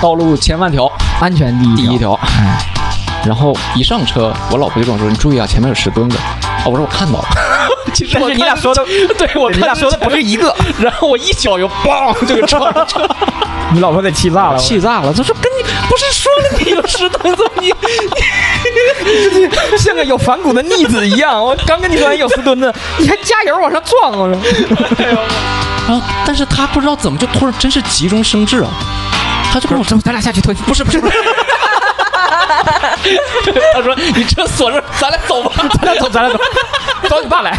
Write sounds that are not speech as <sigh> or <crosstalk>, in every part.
道路千万条，安全第一第一条。哎，然后一上车，我老婆就跟我说：“你注意啊，前面有石墩子。”啊，我说我看到了。<laughs> 其实但是你俩说的，对我你俩说的不是一个，<laughs> 然后我一脚油梆就给撞上车，<laughs> 你老婆得气炸了。气炸了。她说：“跟你不是说了你有石墩子，你你像个有反骨的逆子一样。我刚跟你说完有石墩子，你还加油往上撞，我说。啊！”但是他不知道怎么就突然真是急中生智啊，他就跟我说，咱俩下去推。不是不是不是。<laughs> 他说：“你车锁着，咱俩走吧。咱俩走，咱俩走，找你爸来。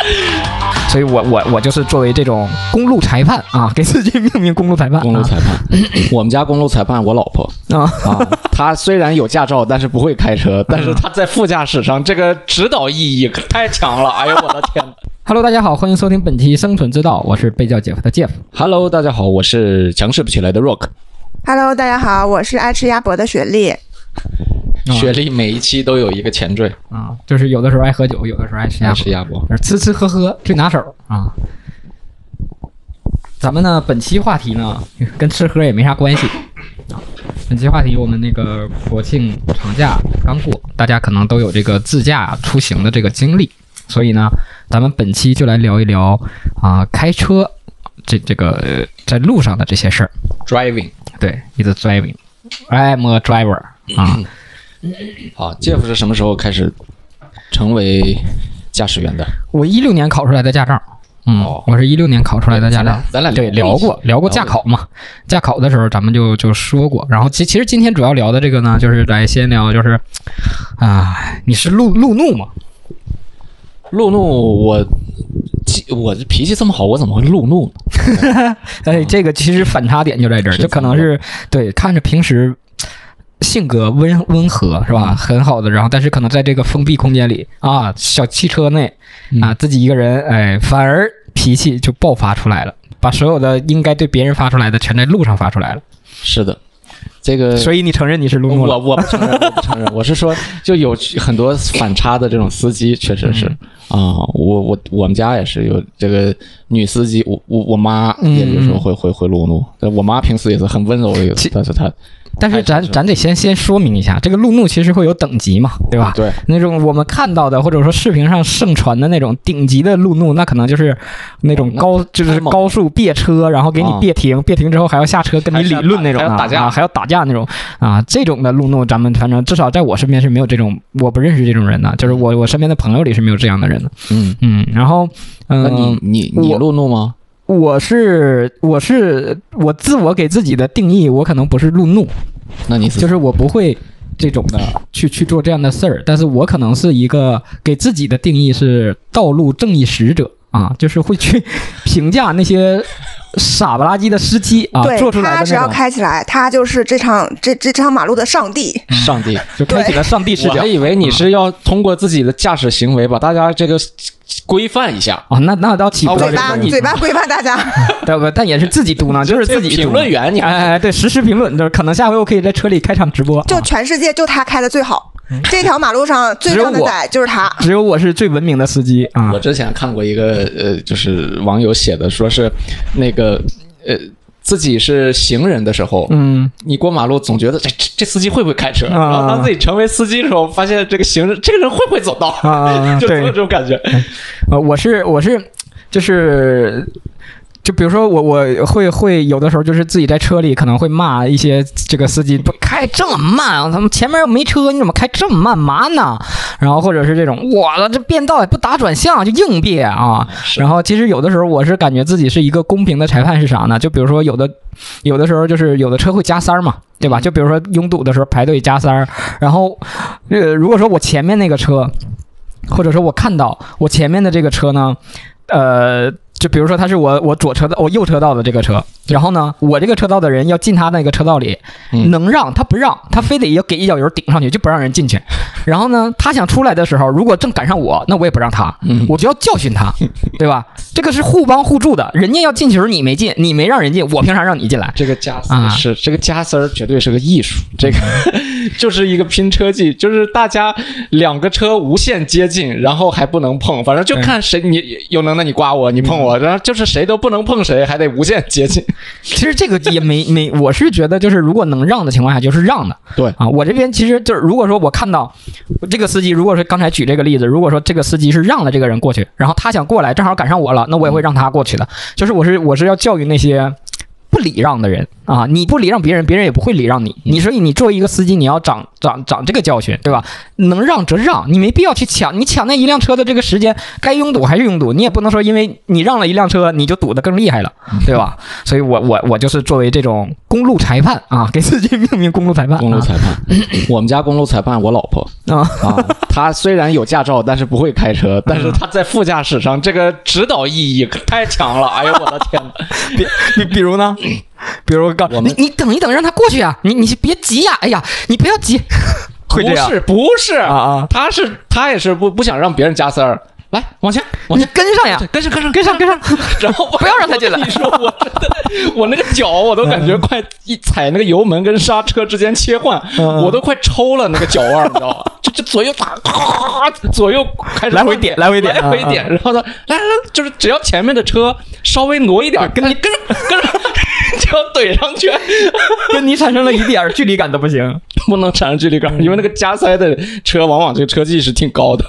<laughs> 所以我我我就是作为这种公路裁判啊，给自己命名公路裁判。公路裁判，<laughs> 我们家公路裁判我老婆啊啊，她虽然有驾照，但是不会开车，但是她在副驾驶上这个指导意义可太强了。哎呦我的天哪 Hello，大家好，欢迎收听本期《生存之道》，我是被叫姐夫的 Jeff。！Hello，大家好，我是强势不起来的 Rock。Hello，大家好，我是爱吃鸭脖的雪莉。雪莉每一期都有一个前缀，啊，就是有的时候爱喝酒，有的时候爱吃鸭吃鸭脖。吃吃喝喝最拿手啊。咱们呢，本期话题呢跟吃喝也没啥关系啊。本期话题我们那个国庆长假刚过，大家可能都有这个自驾出行的这个经历，所以呢，咱们本期就来聊一聊啊、开车这这个、呃在路上的这些事儿。Driving，对，is driving，I'm a driver 啊。好，Jeff 是什么时候开始成为驾驶员的？我一六年考出来的驾照，嗯，哦我是一六年考出来的驾照。咱俩对聊过聊过驾考嘛，驾考的时候咱们就就说过。然后其其实今天主要聊的这个呢，就是来先聊就是啊，你是路路怒吗？路怒，我我这脾气这么好，我怎么会路怒呢？<laughs> 哎，这个其实反差点就在这儿，就可能是对看着平时。性格温温和是吧？很好的，然后但是可能在这个封闭空间里啊，小汽车内啊，自己一个人，哎，反而脾气就爆发出来了，把所有的应该对别人发出来的全在路上发出来了。是的，这个所以你承认你是路怒我了？我不承认，我不承认。我是说，就有很多反差的这种司机，确实是啊、我我我们家也是有这个女司机，我我我妈也有时候会会会路怒，但我妈平时也是很温柔的一个，但是她但是咱咱得先先说明一下，这个路怒其实会有等级嘛，对吧？对那种我们看到的或者说视频上盛传的那种顶级的路怒，那可能就是那种哦那高、就是高速别车，然后给你啊别停，别停之后还要下车跟你理论那种啊还要打架啊还要打架那种啊，这种的路怒，咱们反正至少在我身边是没有这种，我不认识这种人的，就是我我身边的朋友里是没有这样的人的。嗯，嗯，然后嗯、那你你你路怒吗？我是我是我自我给自己的定义，我可能不是路怒，那你是？就是我不会这种的去去做这样的事儿，但是我可能是一个给自己的定义是道路正义使者啊，就是会去 <laughs> 评价那些傻不拉几的司机啊对做出来他只要开起来，他就是这场这这这场马路的上帝。上帝，<laughs> 就开启了上帝视角我还以为你是要通过自己的驾驶行为把大家这个规范一下。啊，那那倒起不到嘴巴嘴巴规范大家，<laughs> 对不？但也是自己嘟囔，就是自己评论员你哎哎，哎对，实时评论，就是可能下回我可以在车里开场直播，啊就全世界就他开的最好。这条马路上最只有我靓的仔就是他。只有我是最文明的司机啊我。之前看过一个呃，就是网友写的，说是那个呃，自己是行人的时候，嗯，你过马路总觉得这这这司机会不会开车，啊然后当自己成为司机的时候，发现这个行人这个人会不会走道，啊 <laughs> 就总有这种感觉。呃，我是我是就是就比如说我我会会有的时候就是自己在车里可能会骂一些这个司机不开这么慢啊，他们前面又没车，你怎么开这么慢嘛呢？然后或者是这种我的这变道也不打转向就硬变啊。然后其实有的时候我是感觉自己是一个公平的裁判是啥呢？就比如说有的有的时候就是有的车会加塞儿嘛。对吧？就比如说拥堵的时候排队加塞儿，然后，呃，如果说我前面那个车，或者说我看到我前面的这个车呢，呃，就比如说他是我我左车道我右车道的这个车，然后呢，我这个车道的人要进他那个车道里，嗯能让他不让，他非得要给一脚油顶上去，就不让人进去。然后呢，他想出来的时候，如果正赶上我，那我也不让他，嗯我就要教训他，<laughs> 对吧？这个是互帮互助的，人家要进球你没进，你没让人进，我凭啥让你进来？这个加丝啊是、这个加丝儿绝对是个艺术，这个 <laughs> 就是一个拼车技，就是大家两个车无限接近，然后还不能碰，反正就看谁你有能耐你刮我，你碰我，然后就是谁都不能碰谁，还得无限接近。<laughs> 其实这个也没没，我是觉得就是如果能让的情况下，就是让的。对啊，我这边其实就是如果说我看到这个司机，如果说刚才举这个例子，如果说这个司机是让了这个人过去，然后他想过来，正好赶上我了，那我也会让他过去的。就是我是我是要教育那些。不礼让的人啊，你不礼让别人，别人也不会礼让你。你所以你作为一个司机，你要长长长这个教训，对吧？能让则让，你没必要去抢。你抢那一辆车的这个时间，该拥堵还是拥堵，你也不能说因为你让了一辆车，你就堵得更厉害了，对吧？所以我我我就是作为这种公路裁判啊，给自己命名公路裁判。公路裁判，<laughs> 我们家公路裁判我老婆啊啊，她虽然有驾照，但是不会开车，但是她在副驾驶上这个指导意义可太强了。哎呦我的天 <laughs> 哪！比比比如呢？<laughs> 比如告你你等一等，让他过去啊！你你别急呀、哎呀，你不要急，会这样不是不是啊啊！他是他也是不不想让别人加塞儿，来往前往前，跟上呀，跟上跟上跟上跟上，然后不要让他进来你说，我真的，我那个脚我都感觉快一踩那个油门跟刹车之间切换，嗯我都快抽了那个脚腕儿，你知道吗？这这左右打，咔 <laughs> 左右开始来回点来回点来回点，然后呢，来来来，就是只要前面的车稍微挪一点，跟你跟上跟着 <laughs> 就要怼上去，<laughs> 跟你产生了一点儿距离感都不行。<laughs> 不能产生距离感，因为那个加塞的车往往这个车技是挺高的，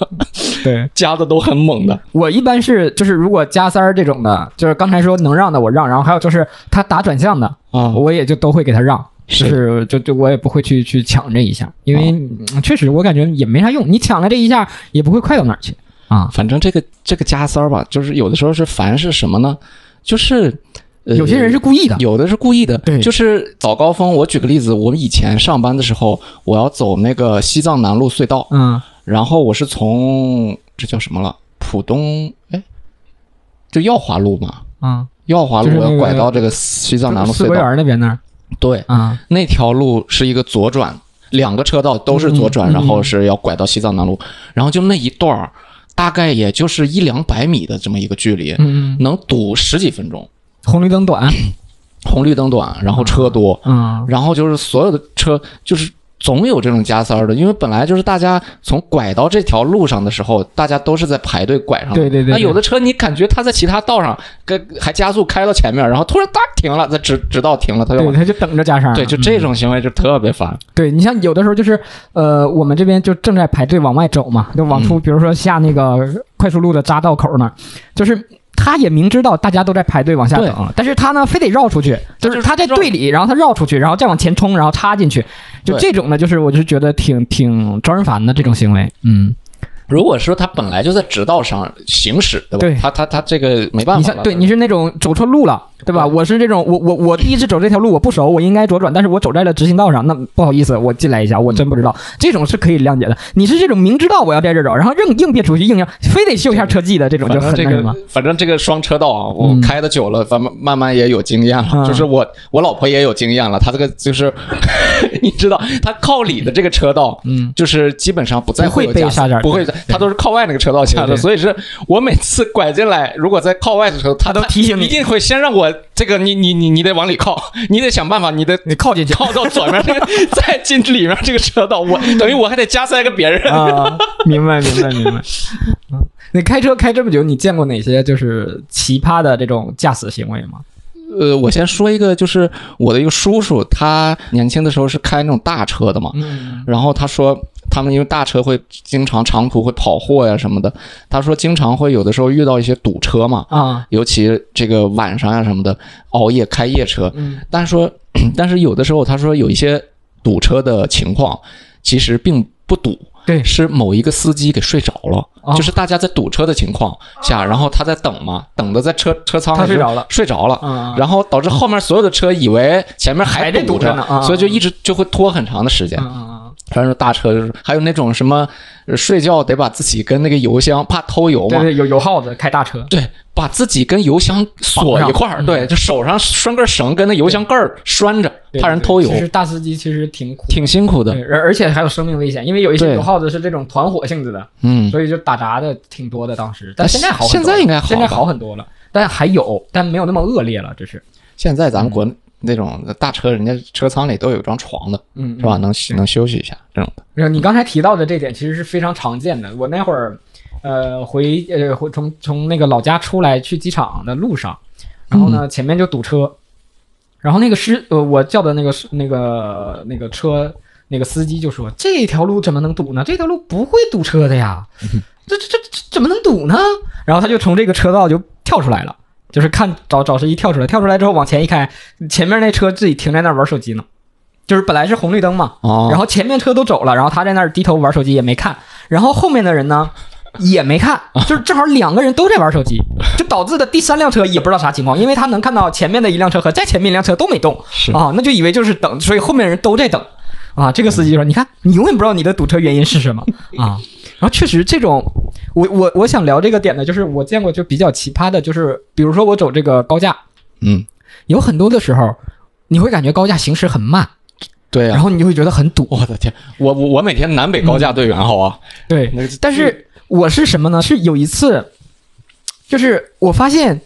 对加的都很猛的。我一般是就是如果加塞儿这种的，就是刚才说能让的我让，然后还有就是他打转向的，啊我也就都会给他让。是就是就就我也不会去去抢这一下，因为、嗯确实我感觉也没啥用，你抢了这一下也不会快到哪儿去啊。反正这个这个加塞儿吧，就是有的时候是烦是什么呢？就是、呃、有些人是故意的，有的是故意的，对。就是早高峰。我举个例子，我们以前上班的时候，我要走那个西藏南路隧道，嗯。然后我是从这叫什么了？浦东，哎，就耀华路嘛，嗯，耀华路我要拐到这个西藏南路隧道，园那边那儿。对，啊，那条路是一个左转，两个车道都是左转，嗯嗯。然后是要拐到西藏南路，然后就那一段儿，大概也就是一两百米的这么一个距离，嗯嗯，能堵十几分钟。红绿灯短，<coughs> 红绿灯短，然后车多，嗯。然后就是所有的车就是总有这种加塞儿的，因为本来就是大家从拐到这条路上的时候，大家都是在排队拐上。对对对对。那有的车你感觉它在其他道上跟还加速开到前面，然后突然哒停了，在直直道停了，它就对，往他就等着加上，对，就嗯。这种行为就特别烦。对你像有的时候就是，呃，我们这边就正在排队往外走嘛，就往出，嗯。比如说下那个快速路的匝道口那儿，就是他也明知道大家都在排队往下等，但是他呢非得绕出去，就是他在队里，然后他绕出去，然后再往前冲，然后插进去，就这种呢，就是我就觉得挺挺招人烦的这种行为，嗯，如果说他本来就在直道上行驶，对吧？对他他他这个没办法。你像对你是那种走错路了，对吧？我是这种，我我我第一次走这条路我不熟，我应该左转，但是我走在了直行道上，那不好意思，我进来一下，我真不知道，这种是可以谅解的。你是这种明知道我要在这儿走，然后硬硬别出去，硬要非得秀一下车技的这种，就很那什么个，。反正这个双车道啊，我嗯开的久了，咱们慢慢也有经验了。嗯就是我我老婆也有经验了，她这个就是 <laughs> 你知道，他靠里的这个车道，嗯，就是基本上不在不会被刹车不会对，她都是靠外那个车道下的，所以是我每次拐进来，如果在靠外的时候，她她都提醒你一定会先让我这个你你你你得往里靠，你得想办法，你得你靠进去靠到左面这个，<laughs> 再进里面这个车道，我等于我还得加塞个别人。啊，明白明白 <laughs> 明白。嗯，你开车开这么久，你见过哪些就是奇葩的这种驾驶行为吗？呃，我先说一个，就是我的一个叔叔，他年轻的时候是开那种大车的嘛，嗯。然后他说他们因为大车会经常长途会跑货呀什么的，他说经常会有的时候遇到一些堵车嘛，啊，尤其这个晚上呀什么的，熬夜开夜车。嗯。但是说，<clears throat> 但是有的时候他说有一些堵车的情况，其实并不堵，对。是某一个司机给睡着了，哦。就是大家在堵车的情况下，然后他在等嘛，等的在车车舱里睡着了。睡着了。嗯，然后导致后面所有的车以为前面还在堵堵着呢啊所以就一直就会拖很长的时间。嗯嗯反正大车就是还有那种什么呃睡觉得把自己跟那个油箱怕偷油嘛，对对，有油耗子开大车，对，把自己跟油箱锁一块儿，对，就手上拴根绳跟那油箱盖儿拴着，怕人偷油。其，实大司机其实挺苦，挺辛苦的，。而而且还有生命危险，因为有一些油耗子是这种团伙性质的，嗯，所以就打杂的挺多的。当时，但现在好很多了，现在应该好现在好很多了，但还有，但没有那么恶劣了，这是，现在咱们国那种大车，人家车舱里都有张床的，嗯，是吧？嗯能能休息一下这种的。没有你刚才提到的这点，其实是非常常见的。我那会儿，呃，回呃回从从那个老家出来去机场的路上，然后呢，前面就堵车，然后那个司呃我叫的那个那个那个车那个司机就说：“这条路怎么能堵呢？这条路不会堵车的呀，这这这这怎么能堵呢？”然后他就从这个车道就跳出来了。就是看找找司机跳出来，跳出来之后往前一开，前面那车自己停在那儿玩手机呢，就是本来是红绿灯嘛，哦，然后前面车都走了，然后他在那儿低头玩手机也没看，然后后面的人呢也没看，<laughs> 就是正好两个人都在玩手机，就导致的第三辆车也不知道啥情况，因为他能看到前面的一辆车和在前面一辆车都没动是。啊，那就以为就是等，所以后面人都在等。啊。这个司机说：“你看，你永远不知道你的堵车原因是什么。啊。”然后确实这种，我我我想聊这个点呢，就是我见过就比较奇葩的，就是比如说我走这个高架，嗯，有很多的时候你会感觉高架行驶很慢，对呀、然后你就会觉得很堵。我的天，我我我每天南北高架队员好啊，对，但是我是什么呢？是有一次，就是我发现，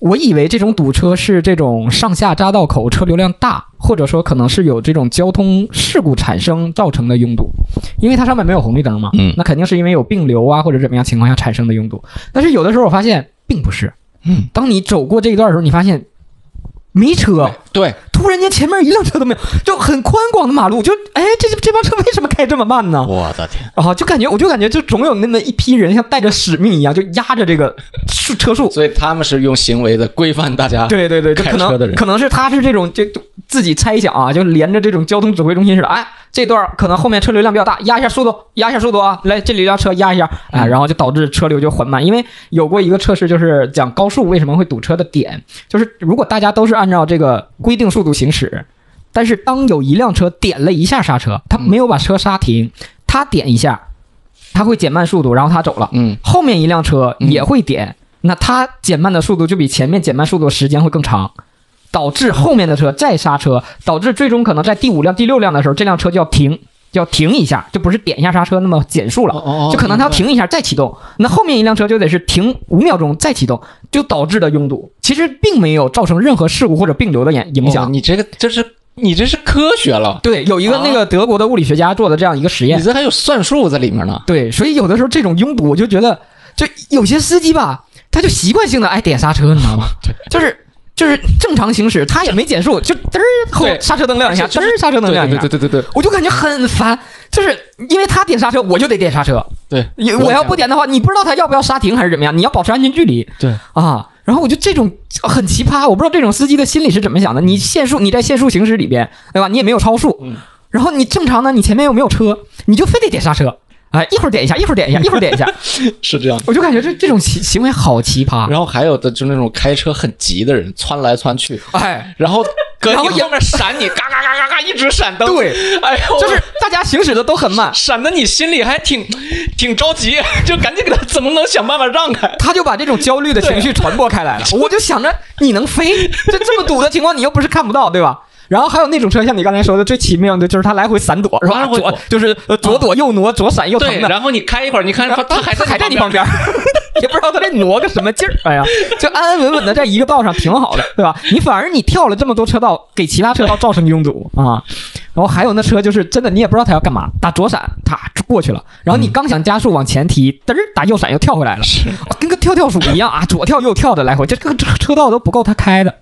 我以为这种堵车是这种上下匝道口车流量大，或者说可能是有这种交通事故产生造成的拥堵，因为它上面没有红绿灯嘛，嗯。那肯定是因为有并流啊或者怎么样情况下产生的拥堵。但是有的时候我发现并不是，嗯，当你走过这一段的时候，你发现没车，对，突然间前面一辆车都没有，就很宽广的马路，就哎，这这帮车为什么开这么慢呢？我的天，然后就感觉，我就感觉，就总有那么一批人像带着使命一样，就压着这个数车速。所以他们是用行为的规范大家，对对对，就可开车的人能可能是他是这种就就自己猜想啊，就连着这种交通指挥中心似的，哎，这段可能后面车流量比较大，压一下速度，压一下速度啊，来这里一辆车压一下，哎，然后就导致车流就缓慢。因为有过一个测试，就是讲高速为什么会堵车的点，就是如果大家都是按照这个规定速度行驶，但是当有一辆车点了一下刹车，他没有把车刹停，他点一下，他会减慢速度，然后他走了。嗯，后面一辆车也会点，那他减慢的速度就比前面减慢速度的时间会更长，导致后面的车再刹车，导致最终可能在第五辆、第六辆的时候，这辆车就要停，就要停一下，就不是点一下刹车那么减速了。就可能它要停一下再启动，那后面一辆车就得是停五秒钟再启动，就导致的拥堵。其实并没有造成任何事故或者并流的影影响。哦你这个这是你这是科学了，对，有一个那个德国的物理学家做的这样一个实验你，这还有算术在里面呢。对，所以有的时候这种拥堵，我就觉得，就有些司机吧，他就习惯性的爱点刹车，你知道吗？<laughs> 就是就是正常行驶，他也没减速，就嘚儿后对。刹车灯亮一下，嘚儿刹车灯亮一下，对对对对对我就感觉很烦，就是因为他点刹车，我就得点刹车，对。你我要不点的话，你不知道他要不要刹停还是怎么样，你要保持安全距离。对，啊。然后我就这种很奇葩，我不知道这种司机的心里是怎么想的。你限速，你在限速行驶里边，对吧？你也没有超速，嗯。然后你正常呢，你前面又没有车，你就非得点刹车，哎，一会儿点一下，一会儿点一下，一会儿点一下，<laughs> 是这样的。我就感觉这这种行行为好奇葩。然后还有的就那种开车很急的人，窜来窜去，哎，然后 <laughs> 搁然后后面闪你，嘎嘎嘎嘎嘎一直闪灯。对，哎呦，就是大家行驶的都很慢，闪的你心里还挺挺着急，就赶紧给他怎么能想办法让开。他就把这种焦虑的情绪传播开来了。我就想着你能飞，这这么堵的情况你又不是看不到，对吧？然后还有那种车，像你刚才说的最奇妙的就是它来回闪躲，是吧？左就是呃左躲右挪，左闪右对，腾的。然后你开一会儿，你看它它还在还在你旁边，边，<laughs> 也不知道它在挪个什么劲儿。哎呀，就安安稳稳的在一个道上挺好的，对吧？你反而你跳了这么多车道，给其他车道造成拥堵啊。然后还有那车就是真的，你也不知道他要干嘛，打左闪，他过去了，然后你刚想加速往前提，嘚儿打右闪又跳回来了，跟个跳跳鼠一样啊，左跳右跳的来回，这个车车道都不够他开的。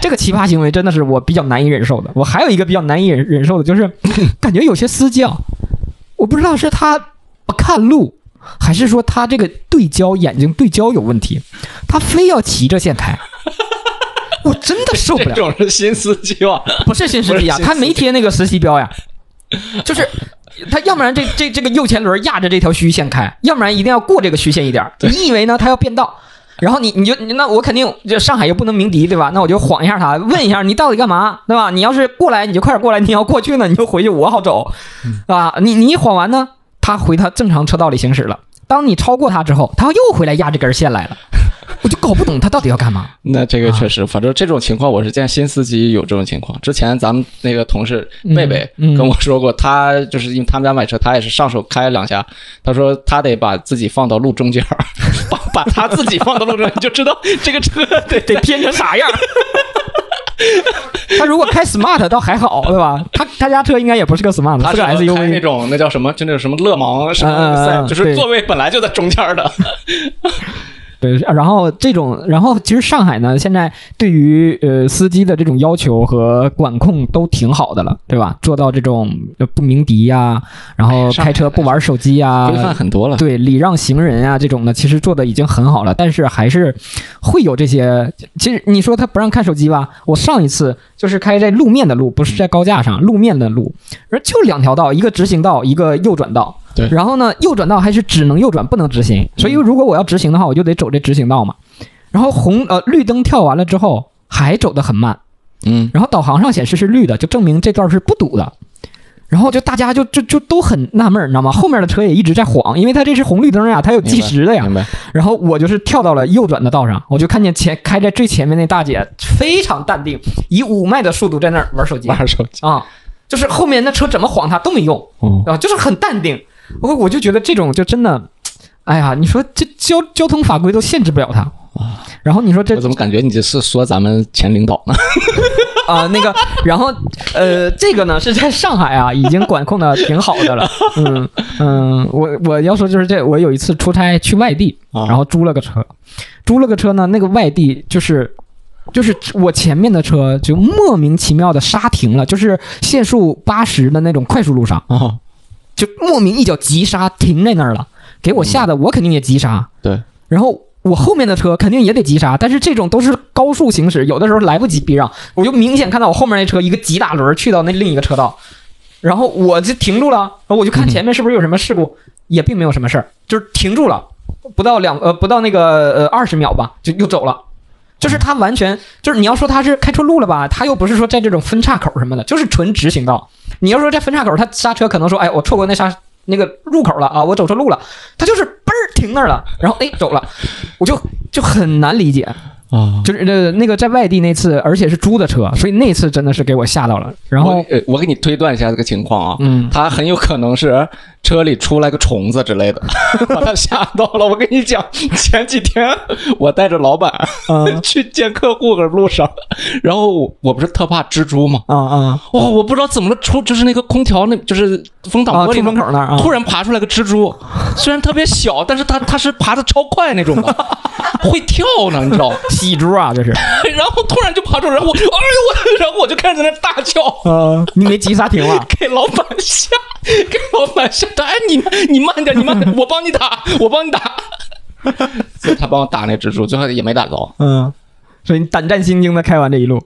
这个奇葩行为真的是我比较难以忍受的。我还有一个比较难以忍忍受的，就是 <laughs> 感觉有些司机啊，我不知道是他不看路，还是说他这个对焦眼睛对焦有问题，他非要骑着线开，我真的受不了这。种是新司机吧？不是新司机啊，他没贴那个实习标呀，就是他要不然这这这个右前轮压着这条虚线开，要不然一定要过这个虚线一点。你以为呢？他要变道。然后你你就那我肯定就上海又不能鸣笛对吧？那我就晃一下他，问一下你到底干嘛对吧？你要是过来你就快点过来，你要过去呢你就回去我好走，啊你你一晃完呢，他回他正常车道里行驶了。当你超过他之后，他又回来压这根线来了，我就搞不懂他到底要干嘛。<laughs> 那这个确实，反正这种情况我是见新司机有这种情况。之前咱们那个同事贝贝嗯跟我说过，他就是因为他们家买车，他也是上手开两下，他说他得把自己放到路中间儿，把 <laughs> 把他自己放到路中间，你就知道这个车得得偏成啥样。<laughs> 他如果开 smart 倒还好，对吧？他他家车应该也不是个 smart，是个他是开那 SUV。种那叫什么，就那种什么勒芒什么就是座位本来就在中间儿的。对，然后这种，然后其实上海呢，现在对于呃司机的这种要求和管控都挺好的了，对吧？做到这种呃不鸣笛呀、然后开车不玩手机呀、规范很多了。对礼让行人啊这种的，其实做的已经很好了，但是还是会有这些。其实你说他不让看手机吧，我上一次就是开在路面的路，不是在高架上，路面的路，而就两条道，一个直行道，一个右转道。对然后呢，右转道还是只能右转，不能直行。所以如果我要直行的话，我就得走这直行道嘛。然后红呃绿灯跳完了之后，还走得很慢。嗯，然后导航上显示是绿的，就证明这段是不堵的。然后就大家就就就都很纳闷儿，你知道吗？后面的车也一直在晃，因为它这是红绿灯呀，它有计时的呀。明白。然后我就是跳到了右转的道上，我就看见前开在最前面那大姐非常淡定，以五迈的速度在那儿玩手机玩手机。啊，就是后面那车怎么晃她都没用嗯，啊，就是很淡定。我我就觉得这种就真的，哎呀，你说这交交通法规都限制不了他。然后你说这我怎么感觉你这是说咱们前领导呢？<laughs> 啊、那个，然后呃，这个呢是在上海啊，已经管控的挺好的了。嗯嗯，我我要说就是这，我有一次出差去外地，啊然后租了个车，租了个车呢，那个外地就是。就是我前面的车就莫名其妙的刹停了，就是限速八十的那种快速路上，啊，就莫名一脚急刹停在那儿了，给我吓得我肯定也急刹。对，然后我后面的车肯定也得急刹，但是这种都是高速行驶，有的时候来不及避让，我就明显看到我后面那车一个急打轮去到那另一个车道，然后我就停住了，然后我就看前面是不是有什么事故，也并没有什么事儿，就是停住了，不到两呃不到那个呃二十秒吧，就又走了。就是他完全就是你要说他是开错路了吧，他又不是说在这种分岔口什么的，就是纯直行道。你要说在分岔口他刹车，可能说哎我错过那刹那个入口了啊，我走错路了，他就是嘣儿停那儿了，然后哎走了，我就就很难理解。啊。就是那那个在外地那次，而且是租的车，所以那次真的是给我吓到了。然后我呃，我给你推断一下这个情况啊，嗯他很有可能是车里出来个虫子之类的，<laughs> 把他吓到了。我跟你讲，前几天我带着老板、嗯。<laughs> 去见客户的路上，然后我我不是特怕蜘蛛嘛，啊啊。哇、我不知道怎么了，出就是那个空调那就是风挡玻璃门口那儿啊，突然爬出来个蜘蛛，虽然特别小，<laughs> 但是它它是爬的超快那种的，会跳呢，你知道？喜猪啊，这是。然后突然就爬出来，然后我哎呦我，然后我就开始在那大叫。啊，你没急刹停了给老板吓，给老板吓的。哎，你你慢点，你慢点，我帮你打，我帮你打。<laughs> 所以他帮我打那蜘蛛，最后也没打着。嗯，所以你胆战心惊的开完这一路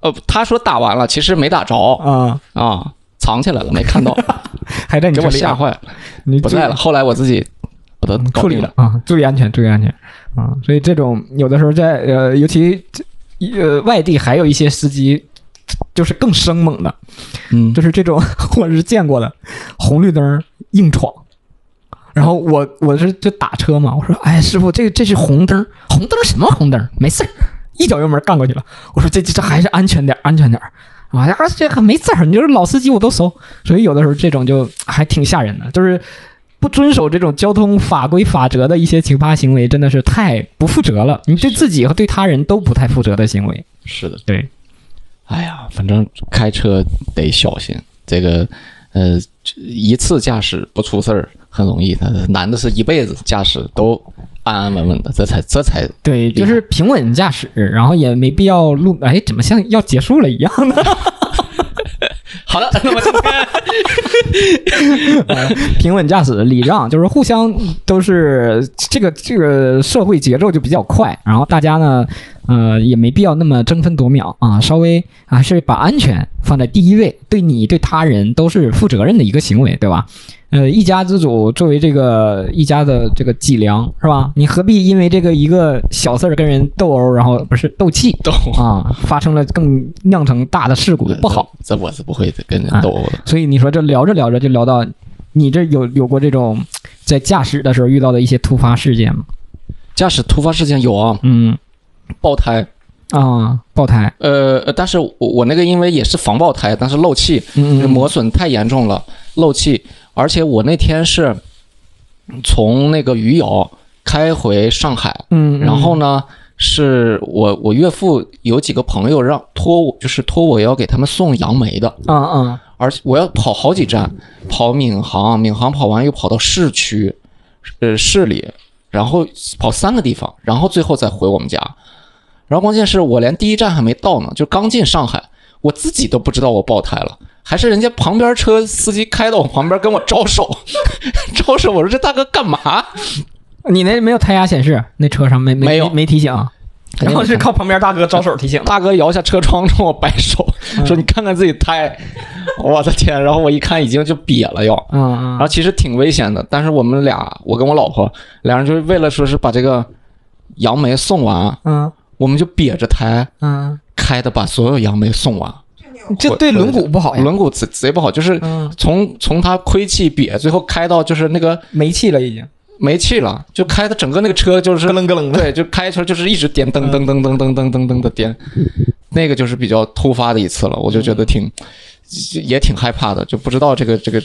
呃，他说打完了，其实没打着啊，啊，藏起来了，没看到，<laughs> 还在你给我吓坏了，你不在了。后来我自己把它处理了。啊，注意安全，注意安全啊！所以这种有的时候在呃，尤其呃外地还有一些司机就是更生猛的，嗯，就是这种 <laughs> 我是见过的，红绿灯硬闯。然后我我是就打车嘛，我说哎师傅这这是红灯，红灯什么红灯？没事儿，一脚油门干过去了。我说这这这还是安全点儿，安全点儿。啊呀，这还没事儿，你就是老司机我都熟，所以有的时候这种就还挺吓人的，就是不遵守这种交通法规法则的一些奇葩行为，真的是太不负责了。你对自己和对他人都不太负责的行为。是的。对，哎呀，反正开车得小心。这个呃，一次驾驶不出事儿很容易，他难的是一辈子驾驶都安安稳稳的，这才这才对，就是平稳驾驶，然后也没必要录，哎，怎么像要结束了一样呢？<laughs> 好的，那么今天平稳驾驶、礼让，就是互相都是这个这个社会节奏就比较快，然后大家呢，呃，也没必要那么争分夺秒啊，稍微还是把安全放在第一位，对你对他人都是负责任的一个行为，对吧？呃，一家之主作为这个一家的这个脊梁是吧？你何必因为这个一个小事儿跟人斗殴，然后不是斗气斗啊，<laughs> 发生了更酿成大的事故，不好。这我是不会跟人斗殴的。所以你说这聊着聊着就聊到，你这有有过这种在驾驶的时候遇到的一些突发事件吗？驾驶突发事件有啊，嗯爆胎，啊，爆胎，呃，呃但是我我那个因为也是防爆胎，但是漏气，嗯就磨损太严重了，漏气，而且我那天是从那个余姚开回上海，嗯，然后呢，是我我岳父有几个朋友让托我，就是托我要给他们送杨梅的，啊啊。而且我要跑好几站，跑闵行，闵行跑完又跑到市区，呃市里，然后跑三个地方，然后最后再回我们家。然后关键是我连第一站还没到呢，就刚进上海，我自己都不知道我爆胎了，还是人家旁边车司机开到我旁边跟我招手，<laughs> 招手，我说这大哥干嘛？你那没有胎压显示，那车上没没没有没提醒，然后是靠旁边大哥招手提醒。大哥摇下车窗冲我摆手，嗯说你看看自己胎，我的天！然后我一看已经就瘪了要。嗯嗯然后其实挺危险的，但是我们俩，我跟我老婆俩人就是为了说是把这个杨梅送完，嗯我们就瘪着胎嗯，开的，把所有杨梅送完。这对轮毂不好呀，轮毂贼贼不好，就是嗯从从它亏气瘪，最后开到就是那个没气了已经。没气了，就开的整个那个车就是咯楞咯楞的。对，就开出来就是一直颠噔噔噔噔噔噔噔噔的颠，那个就是比较突发的一次了，我就觉得挺也挺害怕的，就不知道这个这个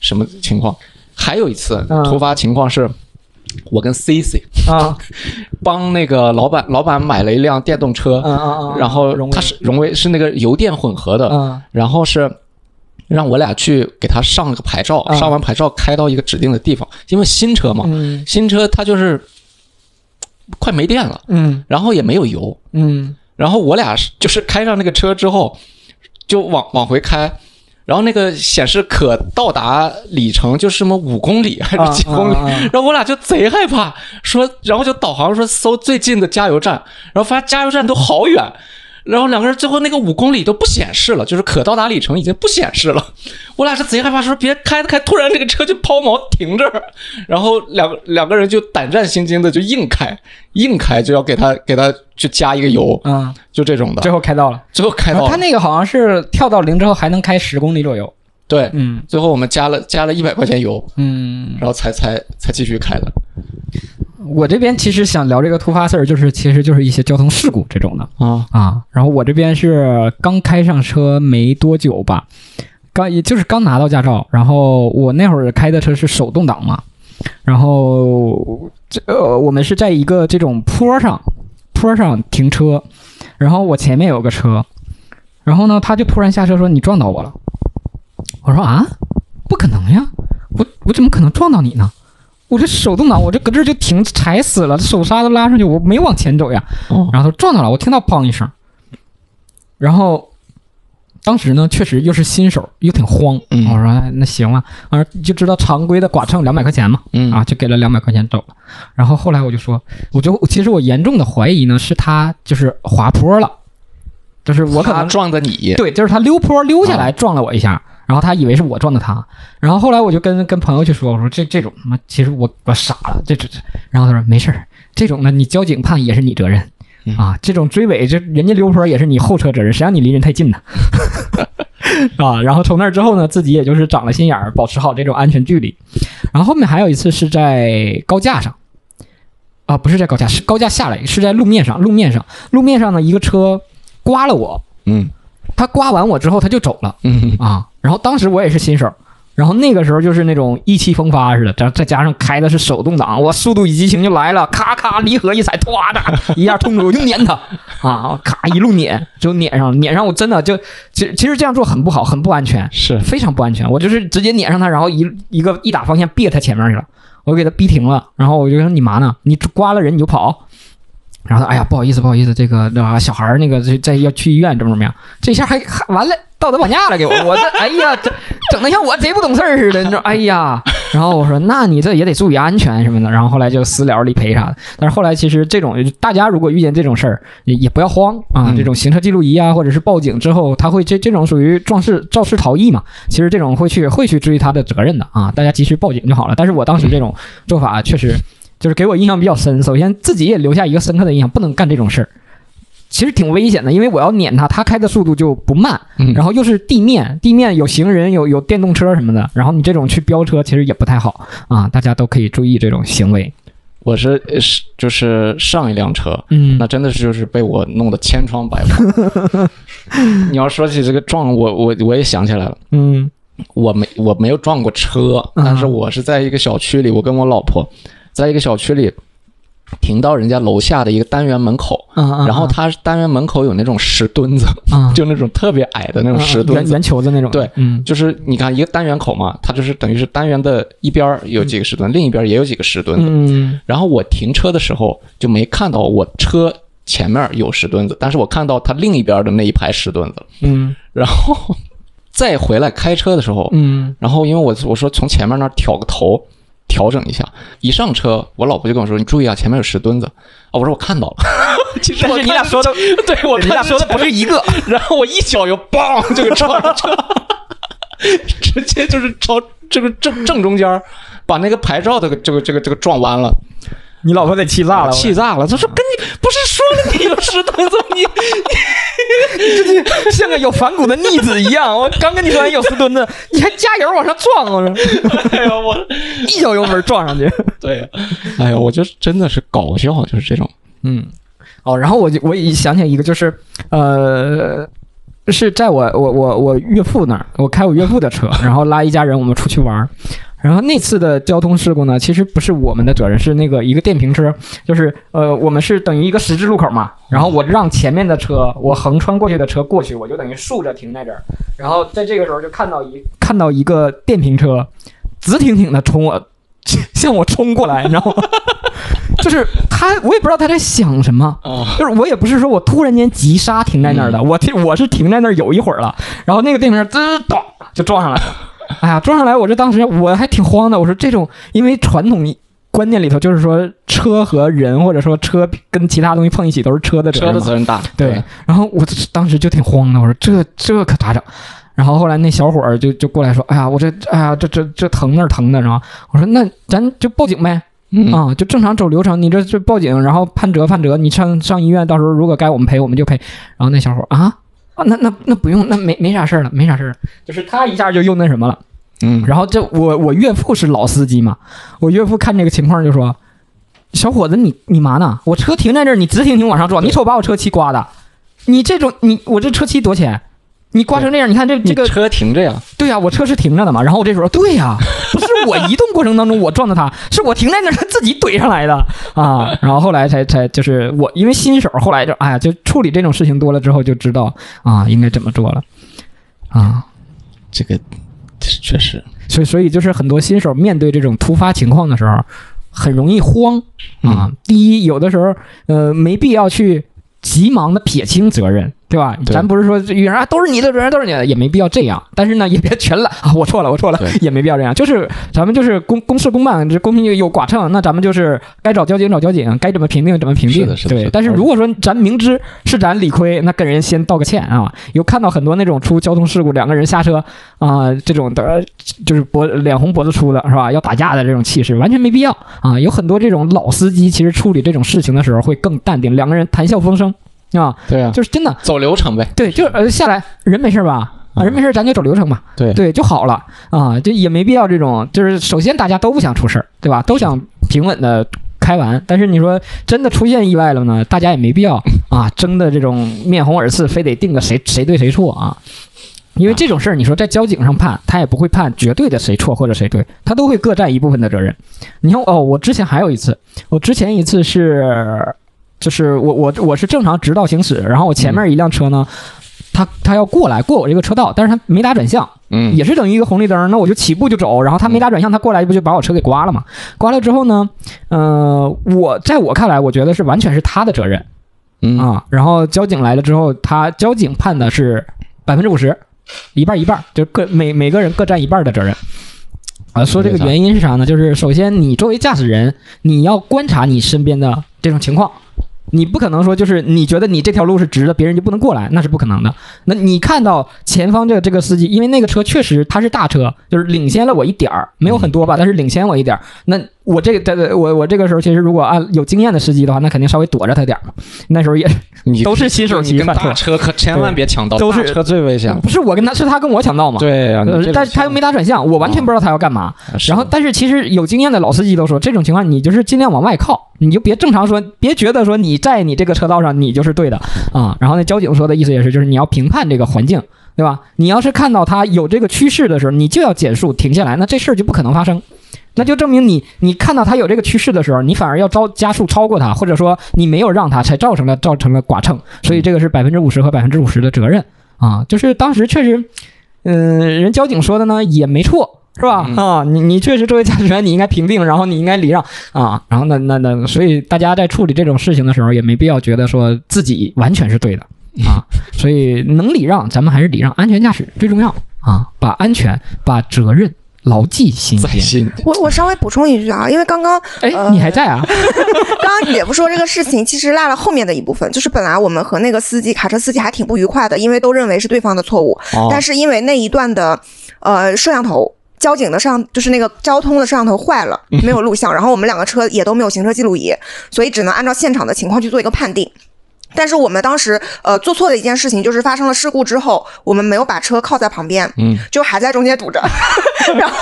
什么情况。还有一次嗯。突发情况是，我跟 C C 啊 <laughs> 帮那个老板，老板买了一辆电动车，然后荣威。他是荣威是那个油电混合的，嗯。然后是让我俩去给他上个牌照，嗯上完牌照开到一个指定的地方，因为新车嘛，嗯。新车它就是快没电了，嗯。然后也没有油，嗯。然后我俩是就是开上那个车之后，就往往回开。然后那个显示可到达里程就是什么五公里还是几公里，啊啊啊。然后我俩就贼害怕，说，然后就导航说搜最近的加油站，然后发现加油站都好远，然后两个人最后那个五公里都不显示了，就是可到达里程已经不显示了。我俩是贼害怕，说别开开，突然这个车就抛锚停这儿，然后两个两个人就胆战心惊的就硬开，硬开就要给他给他去加一个油，嗯，就这种的最，后开到了。最后开到了，他那个好像是跳到零之后还能开十公里左右。对，嗯最后我们加了加了一百块钱油，嗯，然后才才才继续开的。我这边其实想聊这个突发事儿，就是其实就是一些交通事故这种的。啊。啊。然后我这边是刚开上车没多久吧，刚也就是刚拿到驾照，然后我那会儿开的车是手动挡嘛，然后这呃我们是在一个这种坡上坡上停车，然后我前面有个车，然后呢他就突然下车说你撞到我了，我说啊？不可能呀，我我怎么可能撞到你呢？我这手动挡，我这搁这儿就停踩死了，手刹都拉上去，我没往前走呀。哦。然后他撞到了，我听到砰一声，然后当时呢，确实又是新手，又挺慌。嗯。我说哎那行了，啊就知道常规的剐蹭两百块钱嘛，嗯。啊就给了两百块钱走了。然后后来我就说，我就其实我严重的怀疑呢，是他就是滑坡了，就是我可他能撞的你，对，就是他溜坡溜下来啊撞了我一下，然后他以为是我撞的他，然后后来我就跟跟朋友去说，我说这这种他妈其实我我傻了，这这这，然后他说没事儿，这种呢你交警判也是你责任。嗯啊，这种追尾，这人家溜坡也是你后车责任，谁让你离人太近呢？<laughs> 啊，然后从那儿之后呢，自己也就是长了心眼儿，保持好这种安全距离。然后后面还有一次是在高架上，啊，不是在高架，是高架下来，是在路面上，路面上，路面上呢一个车刮了我，嗯他刮完我之后他就走了嗯啊，然后当时我也是新手。然后那个时候就是那种意气风发似的，再再加上开的是手动挡，我速度与激情就来了，咔咔离合一踩，唰的 <laughs> 一下冲出，我就撵他啊，咔一路撵就撵上了，撵上我真的就其其实这样做很不好，很不安全，是非常不安全。我就是直接撵上他，然后一一个一打方向别他前面去了，我给他逼停了，然后我就说你嘛呢？你刮了人你就跑。然后他哎呀，不好意思，不好意思，这个啊，小孩儿那个这这要去医院，怎么怎么样？这下还还完了，道德绑架了，给我，我这 <laughs> 哎呀，这整的像我贼不懂事儿似的，你知道？哎呀，然后我说那你这也得注意安全什么的，然后后来就私聊理赔啥的。但是后来其实这种大家如果遇见这种事儿，也也不要慌啊，嗯这种行车记录仪啊，或者是报警之后，他会这这种属于肇事肇事逃逸嘛，其实这种会去会去追他的责任的啊，大家及时报警就好了。但是我当时这种做法确实就是给我印象比较深，首先自己也留下一个深刻的印象，不能干这种事儿。其实挺危险的，因为我要撵他，他开的速度就不慢，嗯然后又是地面，地面有行人，有有电动车什么的，然后你这种去飙车，其实也不太好啊，大家都可以注意这种行为。我是呃是就是上一辆车，嗯那真的是就是被我弄得千疮百孔。<laughs> 你要说起这个撞，我我我也想起来了，嗯我没我没有撞过车，嗯但是我是在一个小区里，我跟我老婆在一个小区里停到人家楼下的一个单元门口，啊，然后它单元门口有那种石墩子，啊 <laughs> 就那种特别矮的那种石墩子。圆圆球的那种，对嗯就是你看一个单元口嘛，它就是等于是单元的一边有几个石墩，另一边也有几个石墩子。嗯然后我停车的时候就没看到我车前面有石墩子，但是我看到它另一边的那一排石墩子。嗯然后 <laughs> 再回来开车的时候，嗯然后因为我我说从前面那儿挑个头调整一下，一上车我老婆就跟我说：“你注意啊，前面有石墩子。”啊，我说我看到了。<laughs> 其实但我是你俩说的，<laughs> 对我你俩说的不是一个，<laughs> 然后我一脚就嘣就给撞了，直接就是朝这个正正中间把那个牌照这个这个这个这个撞弯了。你老婆得气炸了，气炸了。她说：“跟你不是你有石墩子，你你你像个有反骨的逆子一样。我刚跟你说完有石墩子，你还加油往上撞，我说哎呦我一脚油门撞上去。对，哎呀，我觉得真的是搞笑，就是这种。嗯，哦，然后我就我一想起来一个，就是呃，是在我我我我岳父那儿，我开我岳父的车，然后拉一家人我们出去玩儿。然后那次的交通事故呢，其实不是我们的责任，是那个一个电瓶车，就是呃，我们是等于一个十字路口嘛，然后我让前面的车，我横穿过去的车过去，我就等于竖着停在这儿，然后在这个时候就看到一看到一个电瓶车，直挺挺的冲我 <laughs> 向我冲过来，你知道吗？<laughs> 就是他，我也不知道他在想什么，哦，就是我也不是说我突然间急刹停在那儿的，我停我是停在那儿有一会儿了，然后那个电瓶车滋咚就撞上来了，哎呀，撞上来我这当时我还挺慌的，我说这种因为传统观念里头就是说车和人或者说车跟其他东西碰一起都是车的责任车，的责任大。对，然后我当时就挺慌的，我说这这可咋整？然后后来那小伙儿就就过来说，哎呀，我这哎呀这这这疼那儿疼的，然后我说那咱就报警呗，嗯啊，就正常走流程，你这这报警，然后判责判责，你上上医院，到时候如果该我们赔我们就赔。然后那小伙啊啊，那那那不用，那没没啥事儿了，没啥事就是他一下就又那什么了。嗯，然后这我我岳父是老司机嘛，我岳父看这个情况就说：“小伙子，你你嘛呢？我车停在这儿，你直挺挺往上撞，你瞅把我车漆刮的，你这种你我这车漆多少钱？你刮成这样，你看这这个车停着呀，对呀、我车是停着的嘛。然后我这时候对呀、<laughs> 我移动过程当中我撞到他，是我停在那儿他自己怼上来的啊。然后后来才才就是我因为新手，后来就哎呀，就处理这种事情多了之后就知道啊应该怎么做了啊。这个确实，所以所以就是很多新手面对这种突发情况的时候，很容易慌啊。第一，有的时候呃没必要去急忙的撇清责任，对吧？咱不是说遇人啊都是你的都是你的，也没必要这样。但是呢，<laughs> 也别全揽啊，我错了，我错了，也没必要这样。就是咱们就是公公事公办，这公平有剐蹭，那咱们就是该找交警找交警，该怎么评定怎么评定对，但是如果说咱明知是咱理亏，那跟人先道个歉啊。有看到很多那种出交通事故，两个人下车啊、这种的，就是脖脸红脖子粗的是吧？要打架的这种气势，完全没必要啊。有很多这种老司机，其实处理这种事情的时候会更淡定，两个人谈笑风生啊，对啊，就是真的走流程呗。对，就是呃下来人没事吧？啊，人没事，咱就走流程吧，对对就好了啊，就也没必要这种，就是首先大家都不想出事儿，对吧？都想平稳的开完，但是你说真的出现意外了呢，大家也没必要啊，争的这种面红耳赤，非得定个谁谁对谁错啊。因为这种事儿，你说在交警上判，他也不会判绝对的谁错或者谁对，他都会各占一部分的责任。你看哦，我之前还有一次，我之前一次是，就是我我我是正常直道行驶，然后我前面一辆车呢，他他要过来过我这个车道，但是他没打转向，嗯，也是等于一个红绿灯，那我就起步就走，然后他没打转向，他过来不就把我车给刮了吗？刮了之后呢，呃，我在我看来，我觉得是完全是他的责任嗯啊。然后交警来了之后，他交警判的是百分之五十一半儿一半儿，就各每每个人各占一半儿的责任。啊，说这个原因是啥呢？就是首先你作为驾驶人，你要观察你身边的这种情况，你不可能说就是你觉得你这条路是直的，别人就不能过来，那是不可能的。那你看到前方这个这个司机，因为那个车确实他是大车，就是领先了我一点儿，没有很多吧，但是领先我一点儿。那我这个我我这个时候其实如果按有经验的司机的话，那肯定稍微躲着他点儿嘛。那时候也你 <laughs> 都是新手你跟骑犯错大车可千万别抢道，都是大车最危险。不是我跟他，是他跟我抢道嘛。对但是他又没打转向，我完全不知道他要干嘛。然后，但是其实有经验的老司机都说，这种情况你就是尽量往外靠，你就别正常说，别觉得说你在你这个车道上你就是对的啊。然后那交警说的意思也是，就是你要评判这个环境，对吧？你要是看到他有这个趋势的时候，你就要减速停下来，那这事儿就不可能发生。那就证明你，你看到他有这个趋势的时候，你反而要招加速超过他，或者说你没有让他，才造成了造成了剐蹭。所以这个是百分之五十和百分之五十的责任啊。就是当时确实，嗯、人交警说的呢也没错，是吧？嗯啊，你你确实作为驾驶员，你应该评定，然后你应该礼让啊。然后那那那，所以大家在处理这种事情的时候，也没必要觉得说自己完全是对的啊。所以能礼让，咱们还是礼让，安全驾驶最重要啊，把安全、把责任牢记心间。在心。我我稍微补充一句啊，因为刚刚哎，呃你还在啊？<laughs> 刚刚姐夫说这个事情，其实落了后面的一部分，就是本来我们和那个司机卡车司机还挺不愉快的，因为都认为是对方的错误，哦但是因为那一段的呃摄像头。交警的摄像就是那个交通的摄像头坏了，没有录像，然后我们两个车也都没有行车记录仪，所以只能按照现场的情况去做一个判定。但是我们当时呃做错的一件事情就是发生了事故之后，我们没有把车靠在旁边，嗯，就还在中间堵着，<laughs> 然后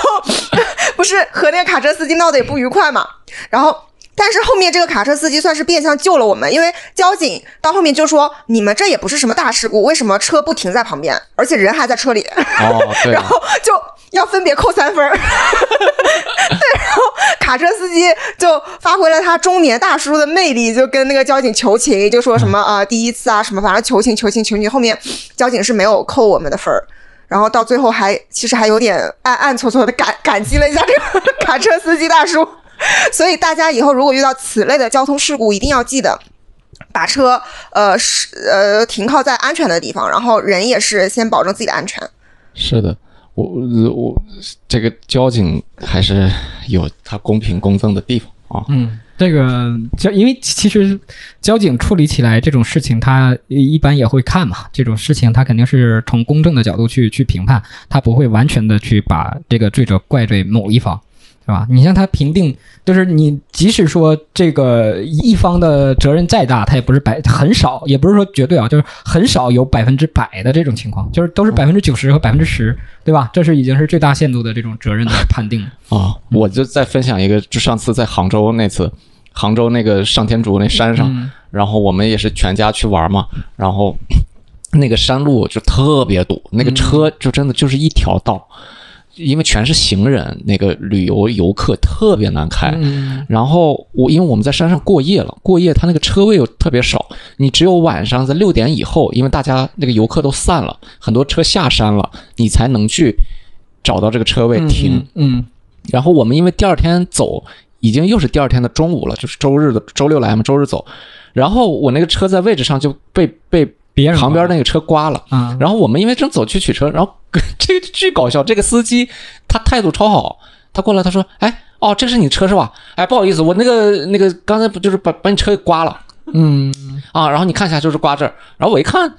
<laughs> 不是和那个卡车司机闹得也不愉快嘛，然后。但是后面这个卡车司机算是变相救了我们，因为交警到后面就说：“你们这也不是什么大事故，为什么车不停在旁边，而且人还在车里？”哦，<laughs> 对然，后就要分别扣三分儿。对，然后卡车司机就发挥了他中年大叔的魅力，就跟那个交警求情，就说什么啊、第一次啊什么，反正求情求情求情。后面交警是没有扣我们的分儿。然后到最后还其实还有点暗暗搓搓的感感激了一下这个 <laughs> 卡车司机大叔，<laughs> 所以大家以后如果遇到此类的交通事故，一定要记得把车呃是呃停靠在安全的地方，然后人也是先保证自己的安全。是的，我我我这个交警还是有他公平公正的地方啊。嗯，这个交，因为其实交警处理起来这种事情，他一般也会看嘛。这种事情他肯定是从公正的角度去去评判，他不会完全的去把这个罪责怪罪某一方，对吧？你像他评定，就是你即使说这个一方的责任再大，他也不是百很少，也不是说绝对啊，就是很少有百分之百的这种情况，就是都是百分之九十和百分之十，对吧？这是已经是最大限度的这种责任的判定了。啊，<laughs> 我就再分享一个，就上次在杭州那次，杭州那个上天竺那山上，嗯然后我们也是全家去玩嘛，然后 <clears throat> 那个山路就特别堵，那个车就真的就是一条道，因为全是行人，那个旅游游客特别难开。嗯然后我因为我们在山上过夜了，过夜它那个车位又特别少，你只有晚上在六点以后，因为大家那个游客都散了，很多车下山了，你才能去找到这个车位停。嗯然后我们因为第二天走，已经又是第二天的中午了，就是周日的周六来嘛，周日走。然后我那个车在位置上就被被别人旁边那个车刮了。嗯，然后我们因为正走去取车，然后 <laughs> 这个巨搞笑，这个司机他态度超好，他过来他说：“哎，哦，这是你车是吧？哎，不好意思，我那个那个刚才不就是把把你车给刮了嗯啊？然后你看一下就是刮这儿，然后我一看。”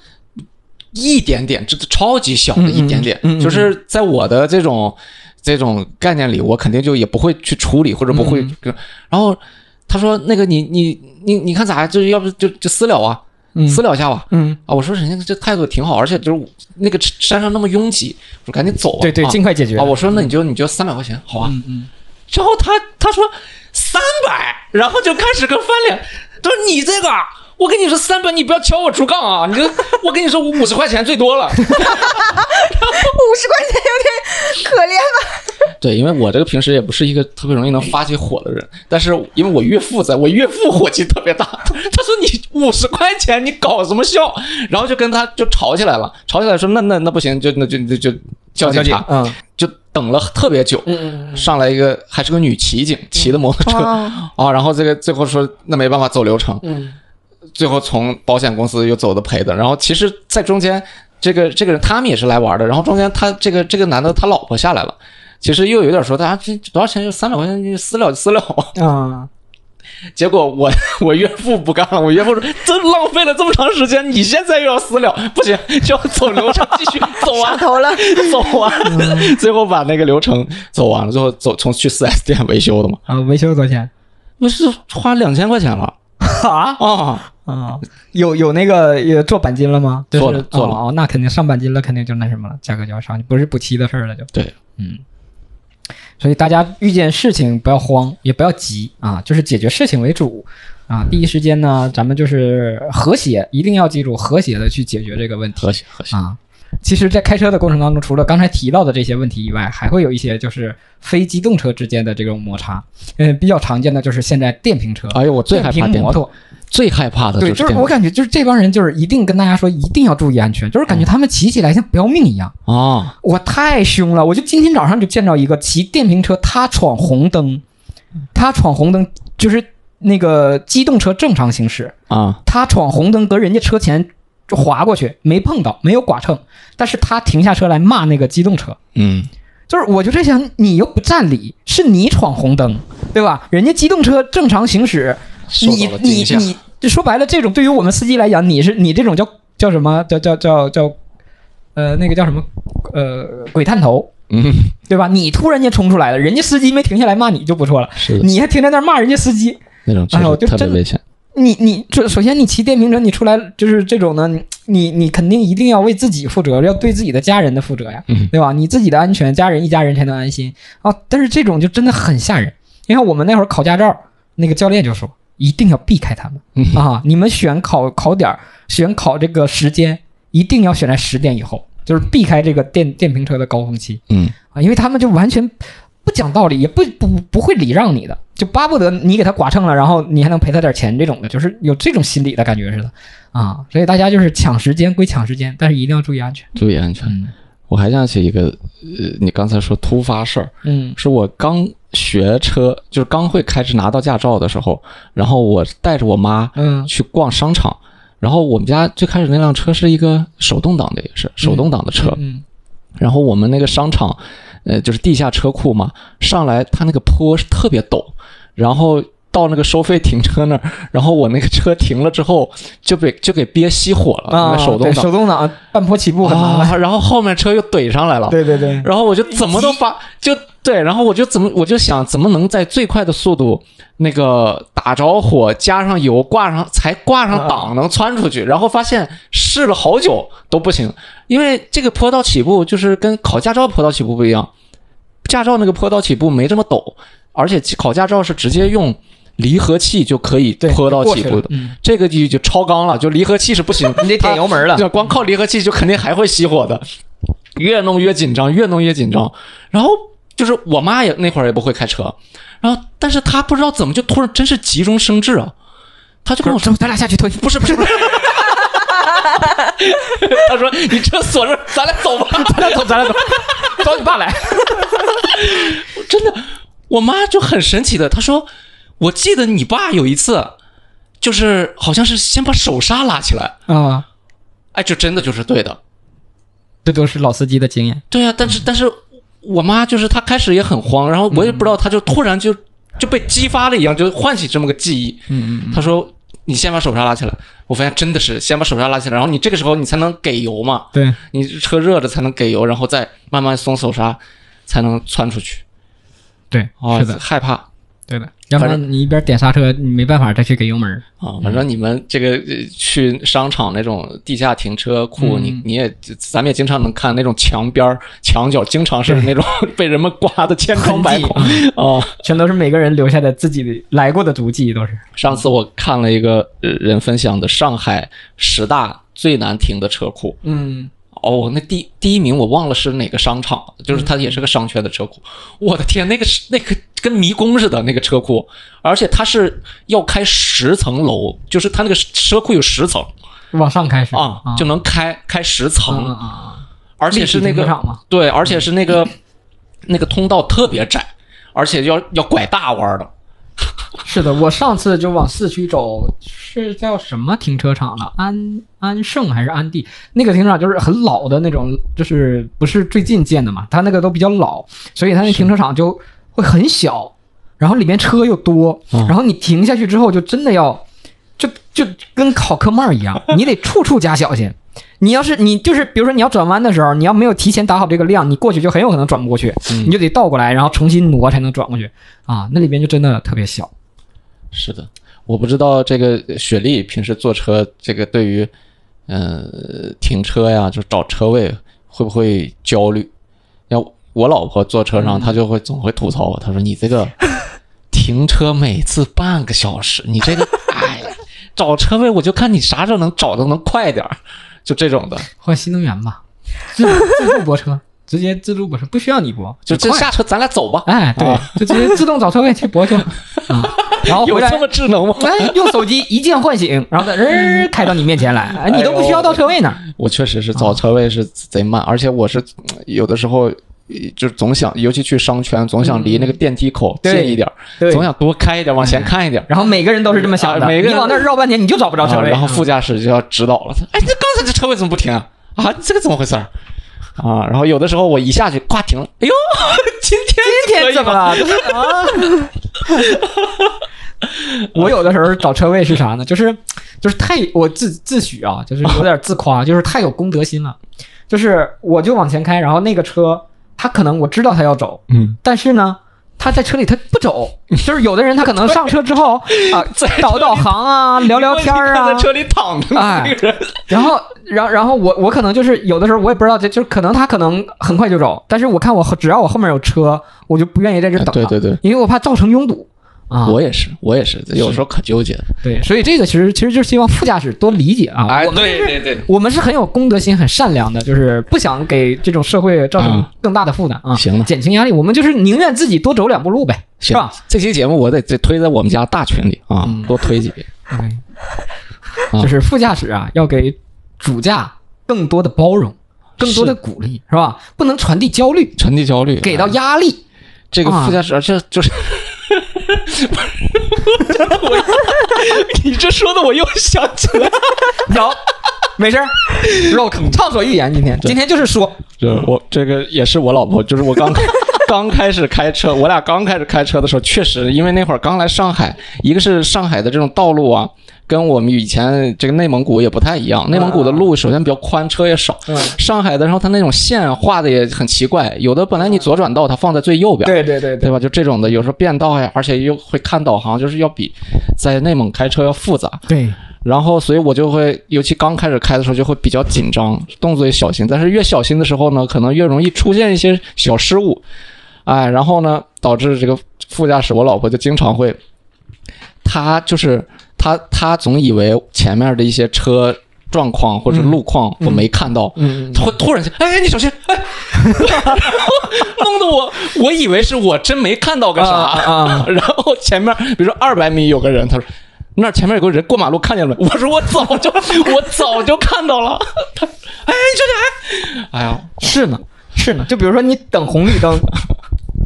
一点点，这超级小的一点点，嗯嗯嗯嗯就是在我的这种这种概念里，我肯定就也不会去处理，或者不会。嗯然后他说：“那个你你你你看咋样？就是要不就就私了啊，嗯私聊一下吧。”嗯，啊，我说人家这态度挺好，而且就是那个山上那么拥挤，我说赶紧走吧。对对，啊尽快解决啊！我说那你就你就三百块钱，好吧？嗯嗯然后他他说三百，然后就开始跟翻脸，他说你这个啊，我跟你说三百，你不要敲我竹杠啊！你就我跟你说，我五十块钱最多了。五十块钱有点可怜吧？对，因为我这个平时也不是一个特别容易能发起火的人，但是因为我岳父在，我岳父火气特别大，他说你五十块钱你搞什么笑？然后就跟他就吵起来了，吵起来说那那那不行，就那就就就叫警察，嗯就等了特别久，嗯上来一个还是个女骑警，骑的摩托车哦啊，然后这个最后说那没办法走流程，嗯最后从保险公司又走的赔的，然后其实，在中间这个这个人他们也是来玩的，然后中间他这个这个男的他老婆下来了，其实又有点说大家这多少钱？就三百块钱就私了就私了，啊，<laughs> 结果我 <laughs> 我岳父不干了，我岳父说真浪费了这么长时间，你现在又要私了，不行，就要走流程继续 <laughs> 走完上头了，走完，最后把那个流程走完了，最后走从去 4S 店维修的嘛，啊，维修多少钱？不是花两千块钱了。啊？啊。啊，有有那个也做钣金了吗？就是做了做了哦，哦那肯定上钣金了，肯定就那什么了，价格就要上去，不是补漆的事儿了就。对，嗯。所以大家遇见事情不要慌，也不要急啊，就是解决事情为主啊。第一时间呢，咱们就是和谐，一定要记住和谐的去解决这个问题。和谐和谐，啊。其实，在开车的过程当中，除了刚才提到的这些问题以外，还会有一些就是非机动车之间的这种摩擦。嗯，比较常见的就是现在电瓶车，哎呦，我最害怕电瓶摩托。最害怕的对，就是电就是我感觉就是这帮人就是一定跟大家说一定要注意安全，就是感觉他们骑起来像不要命一样。啊，我太凶了！我就今天早上就见到一个骑电瓶车，他闯红灯，他闯红灯就是那个机动车正常行驶，啊，他闯红灯搁人家车前就划过去，没碰到，没有剐蹭，但是他停下车来骂那个机动车，嗯，就是我就在想，你又不占理，是你闯红灯，对吧？人家机动车正常行驶，受你你你，就说白了，这种对于我们司机来讲，你是你这种叫叫什么？叫叫叫叫，呃，那个叫什么？呃，鬼探头，嗯，<laughs> 对吧？你突然间冲出来了，人家司机没停下来骂你就不错了，你还停在那儿骂人家司机，那种确哎呦就特别危险，你你这首先你骑电瓶车，你出来就是这种呢，你你你肯定一定要为自己负责，要对自己的家人的负责呀，嗯对吧？你自己的安全，家人一家人才能安心啊。但是这种就真的很吓人。你看我们那会儿考驾照，那个教练就说一定要避开他们嗯啊，你们选考考点儿，选考这个时间一定要选在十点以后，就是避开这个电电瓶车的高峰期。嗯，啊，因为他们就完全不讲道理，也不不不会礼让你的，就巴不得你给他剐蹭了，然后你还能赔他点钱，这种的，就是有这种心理的感觉似的啊。所以大家就是抢时间归抢时间，但是一定要注意安全。注意安全。嗯我还想起一个，呃，你刚才说突发事儿，嗯。是我刚学车，就是刚会开始拿到驾照的时候，然后我带着我妈嗯。去逛商场，然后我们家最开始那辆车是一个手动挡的，也是手动挡的车，嗯。然后我们那个商场，呃，就是地下车库嘛，上来它那个坡是特别陡，然后到那个收费停车那儿，然后我那个车停了之后就被就给憋熄火了，啊，那个手动挡。手动挡半坡起步 <laughs> 然后后面车又怼上来了，对对对，然后我就怎么都发就对，然后我就怎么我就想怎么能在最快的速度那个打着火加上油挂上才挂上档能窜出去，然后发现试了好久都不行，因为这个坡道起步就是跟考驾照坡道起步不一样，驾照那个坡道起步没这么陡，而且考驾照是直接用离合器就可以对坡道过去起步的，嗯，这个就就超纲了，就离合器是不行，<laughs> 你得点油门了。这光靠离合器就肯定还会熄火的，越弄越紧张，越弄越紧张。然后就是我妈也那会儿也不会开车，然后但是她不知道怎么就突然真是急中生智啊，她就跟我说，咱俩下去推。不是不是不是，<laughs> 她说你车锁着，咱俩走吧，<laughs> 咱俩走，咱俩走，找你爸来。真的，我妈就很神奇的，她说我记得你爸有一次就是好像是先把手刹拉起来，啊，哎，这真的就是对的。这都是老司机的经验。对啊，但是但是我妈就是她开始也很慌，然后我也不知道，她就突然就就被激发了一样，就唤起这么个记忆。嗯嗯她说：“你先把手刹拉起来。”我发现真的是先把手刹拉起来，然后你这个时候你才能给油嘛，对，你车热着才能给油，然后再慢慢松手刹，才能窜出去。对，哦，是的，害怕对的。要不然你一边点刹车，你没办法再去给油门。啊！反正你们这个呃去商场那种地下停车库，嗯你你也咱们也经常能看那种墙边、墙角，经常是那种被人们刮的千疮百孔啊。<laughs> 全都是每个人留下的自己来过的足迹，都是。上次我看了一个呃人分享的上海十大最难停的车库，嗯，哦，那第第一名我忘了是哪个商场了，就是它也是个商圈的车库。我的天，那个是那个跟迷宫似的那个车库，而且它是要开十层楼，就是它那个车库有十层。往上开是啊，就能开开十层！而且是那个对，而且是那个那个通道特别窄，而且要要拐大弯儿的，是的，我上次就往四区走，是叫什么停车场了？安安盛还是安地？那个停车场就是很老的那种，就是不是最近建的嘛，它那个都比较老，所以它那停车场就会很小，然后里面车又多，嗯然后你停下去之后就真的要，就就跟考科目二一样，<laughs> 你得处处加小心。你要是你就是比如说你要转弯的时候，你要没有提前打好这个量，你过去就很有可能转不过去，嗯你就得倒过来，然后重新挪才能转过去啊。那里边就真的特别小。是的，我不知道这个雪莉平时坐车，这个对于呃停车呀，就找车位会不会焦虑？要我老婆坐车上，她就会总会吐槽我，她说你这个 <laughs> 停车每次半个小时，你这个 <laughs> 哎呀，找车位我就看你啥时候能找的能快点儿，就这种的，换新能源吧，自自助泊车，<laughs> 直接自助泊车，不需要你泊，快就这下车咱俩走吧。哎，对，就直接自动找车位去泊去啊，然后回来有这么智能吗？哎用手机一键唤醒，然后再人开到你面前来，哎，你都不需要到车位那儿。我确实是找车位是贼慢，而且我是呃有的时候呃就是总想，尤其去商圈，总想离那个电梯口近一点总想多开一点，往前看一点。然后每个人都是这么想的，啊每个人你往那儿绕半天，你就找不着车位。啊然后副驾驶就要指导了，哎，这刚才这车位怎么不停啊？啊，这个怎么回事儿？啊，然后有的时候我一下去，咵停了，哎呦，<laughs> 今天今天怎么了？就是啊。<laughs> 我有的时候找车位是啥呢？就是就是太我自自诩啊，就是有点自夸，<laughs> 就是太有公德心了。就是我就往前开，然后那个车他可能我知道他要走，嗯，但是呢。他在车里他不走，<laughs> 就是有的人他可能上车之后啊在导导航啊 <laughs> 聊聊天啊。看在，车里躺着哎。那个人，然后，然后，然后我我可能就是有的时候我也不知道，就就可能他可能很快就走，但是我看我只要我后面有车，我就不愿意在这等了，对对对。因为我怕造成拥堵啊。我也是，我也是，有时候可纠结了。对，所以这个其实其实就是希望副驾驶多理解啊。哎，对对对，我们是很有公德心、很善良的，就是不想给这种社会造成嗯更大的负担啊。行了减轻压力，我们就是宁愿自己多走两步路呗，是行吧？，这期节目我得得推在我们家大群里啊，嗯多推几遍。对，就是副驾驶啊，要给主驾更多的包容，更多的鼓励，是吧？不能传递焦虑，传递焦虑，给到哎压力。这个啊副驾驶，这就是，我，<laughs> 你这说的我又想起来，有，没事儿，rock 畅所欲言。今天今天就是说，这我这个也是我老婆，就是我刚 <laughs> 刚开始开车，我俩刚开始开车的时候，确实因为那会儿刚来上海，一个是上海的这种道路啊。跟我们以前这个内蒙古也不太一样，内蒙古的路首先比较宽，车也少。嗯上海的，然后它那种线画的也很奇怪，有的本来你左转道它放在最右边，对对对对吧？就这种的，有时候变道呀，而且又会看导航，就是要比在内蒙开车要复杂。对，然后，所以我就会，尤其刚开始开的时候，就会比较紧张，动作也小心。但是越小心的时候呢，可能越容易出现一些小失误，哎，然后呢，导致这个副驾驶我老婆就经常会，她就是她她总以为前面的一些车状况或者路况我没看到，嗯，会突然间，哎，你小心，哎，<laughs> 弄得我我以为是我真没看到个啥，啊 <laughs> 然后前面比如说二百米有个人，他说那儿前面有个人过马路看见了，<laughs> 我说我早就我早就看到了，他哎你小心，哎，哎呀，是呢，是呢。就比如说你等红绿灯，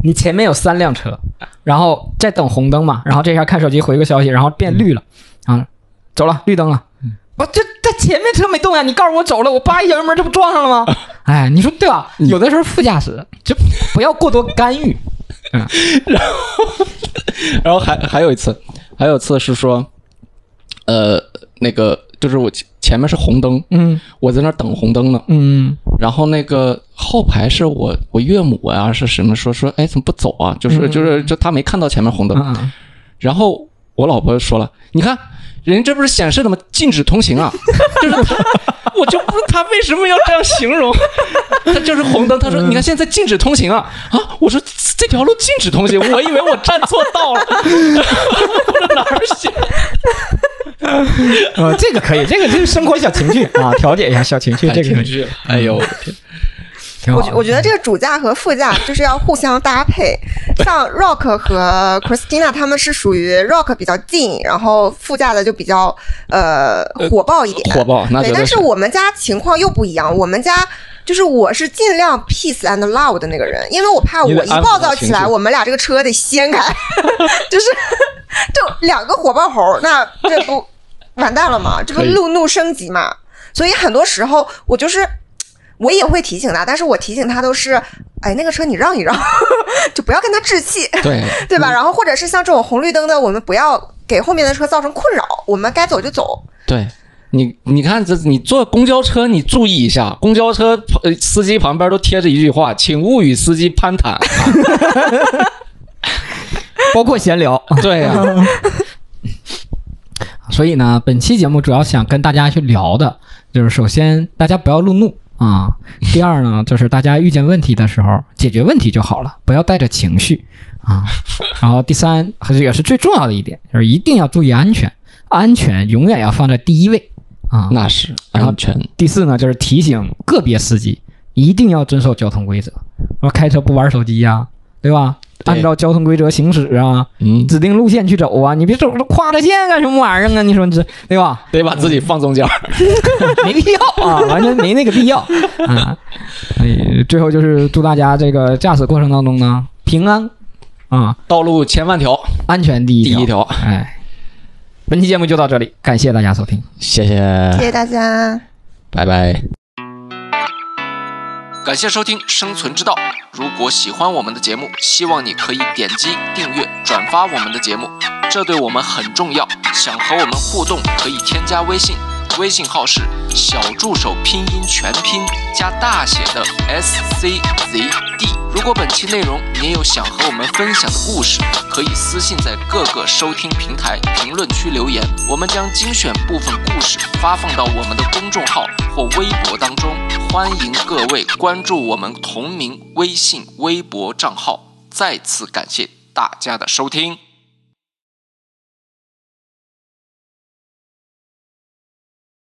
你前面有三辆车，然后在等红灯嘛，然后这下看手机回个消息，然后变绿了，啊，走了，绿灯了。我这在前面车没动呀，你告诉我走了，我叭一脚油门，这不撞上了吗？哎，你说对吧？有的时候副驾驶就不要过多干预。<laughs> 然后然后还还有一次，还有一次是说，呃，那个就是我前前面是红灯，嗯我在那等红灯呢，嗯然后那个后排是我我岳母啊、是什么说说，哎，怎么不走啊？就是嗯就是就他没看到前面红灯，然后我老婆说了，你看人家这不是显示的吗？禁止通行啊！<laughs> 就是他，我就不他为什么要这样形容，<laughs> 他就是红灯，他说你看现在禁止通行啊啊！我说这条路禁止通行，我以为我站错道了，我说哪儿写？呃，<laughs> 这个可以，这个就是生活小情趣啊，调节一下小情趣，这个哎呦我的天！挺好我觉我觉得这个主驾和副驾就是要互相搭配。像 Rock 和 Christina 他们是属于 Rock 比较近，然后副驾的就比较呃火爆一点。火爆，那对，但是我们家情况又不一样，我们家。就是我是尽量 peace and love 的那个人，因为我怕我一暴躁起来，我们俩这个车得掀开，<laughs> 就是就两个火爆猴，那这不完蛋了吗？这不可以路怒升级嘛？所以很多时候我就是我也会提醒他，但是我提醒他都是，哎，那个车你让一让，<laughs> 就不要跟他置气，对 <laughs> 对吧？然后或者是像这种红绿灯的，我们不要给后面的车造成困扰，我们该走就走。对，你你看这你坐公交车，你注意一下，公交车呃司机旁边都贴着一句话，请勿与司机攀谈。<laughs> 包括闲聊。对呀、所以呢，本期节目主要想跟大家去聊的，就是首先大家不要路怒啊，第二呢，就是大家遇见问题的时候解决问题就好了，不要带着情绪啊。<laughs> 然后第三，还是也是最重要的一点，就是一定要注意安全，安全永远要放在第一位啊。那是安全。第四呢，就是提醒个别司机一定要遵守交通规则，说开车不玩手机呀、对吧？对按照交通规则行驶啊，嗯，指定路线去走啊，你别走跨着线干什么玩意儿啊？你说你这对吧？得把自己放中间儿。<laughs> 没必要啊，完全没那个必要啊。所 <laughs> 以最后就是祝大家这个驾驶过程当中呢平安啊，道路千万条，安全第一。第一条。哎，本期节目就到这里，感谢大家收听。谢谢，谢谢大家。拜拜。感谢收听《生存之道》。如果喜欢我们的节目，希望你可以点击订阅、转发我们的节目，这对我们很重要。想和我们互动，可以添加微信，微信号是小助手拼音全拼加大写的 S C Z D。如果本期内容你也有想和我们分享的故事，可以私信在各个收听平台评论区留言，我们将精选部分故事发放到我们的公众号或微博当中。欢迎各位关注我们同名微信、微博账号。再次感谢大家的收听。